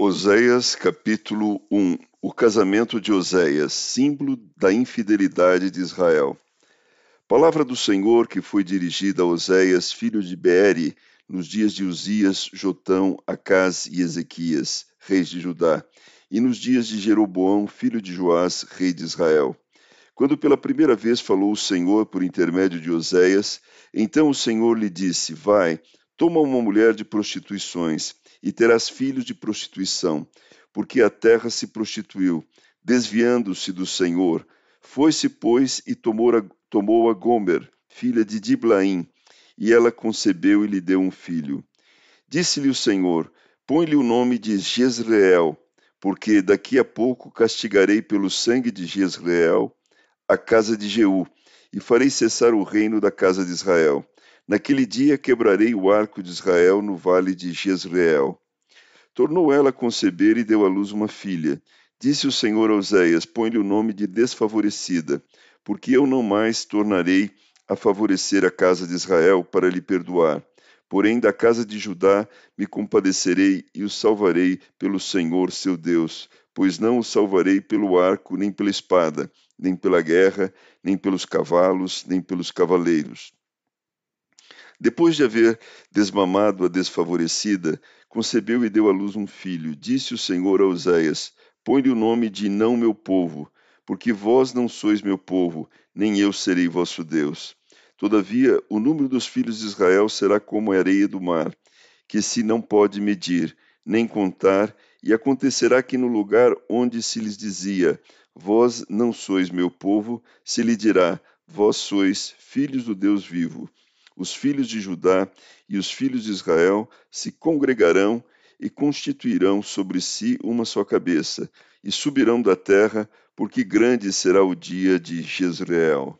Oséias capítulo 1 O casamento de Oséias, símbolo da infidelidade de Israel. Palavra do Senhor que foi dirigida a Oséias, filho de Beeri, nos dias de Uzias, Jotão, Acás e Ezequias, reis de Judá, e nos dias de Jeroboão, filho de Joás, rei de Israel. Quando pela primeira vez falou o Senhor por intermédio de Oséias, então o Senhor lhe disse: Vai, toma uma mulher de prostituições e terás filhos de prostituição, porque a terra se prostituiu, desviando-se do Senhor. Foi-se, pois, e tomou a, tomou a Gomer, filha de Diblaim, e ela concebeu e lhe deu um filho. Disse-lhe o Senhor: Põe-lhe o nome de Jezreel, porque daqui a pouco castigarei pelo sangue de Jezreel a casa de Jeú, e farei cessar o reino da casa de Israel. Naquele dia quebrarei o arco de Israel no vale de Jezreel. Tornou ela a conceber e deu à luz uma filha. Disse o Senhor a Oséias: Põe-lhe o nome de desfavorecida, porque eu não mais tornarei a favorecer a casa de Israel para lhe perdoar. Porém, da casa de Judá me compadecerei e o salvarei pelo Senhor seu Deus, pois não o salvarei pelo arco, nem pela espada, nem pela guerra, nem pelos cavalos, nem pelos cavaleiros depois de haver desmamado a desfavorecida, concebeu e deu à luz um filho. Disse o Senhor a Oséias: Põe-lhe o nome de não meu povo, porque vós não sois meu povo, nem eu serei vosso Deus. Todavia, o número dos filhos de Israel será como a areia do mar, que se não pode medir, nem contar, e acontecerá que no lugar onde se lhes dizia: Vós não sois meu povo, se lhe dirá: Vós sois filhos do Deus vivo os filhos de Judá e os filhos de Israel se congregarão e constituirão sobre si uma só cabeça, e subirão da terra, porque grande será o dia de Jezreel.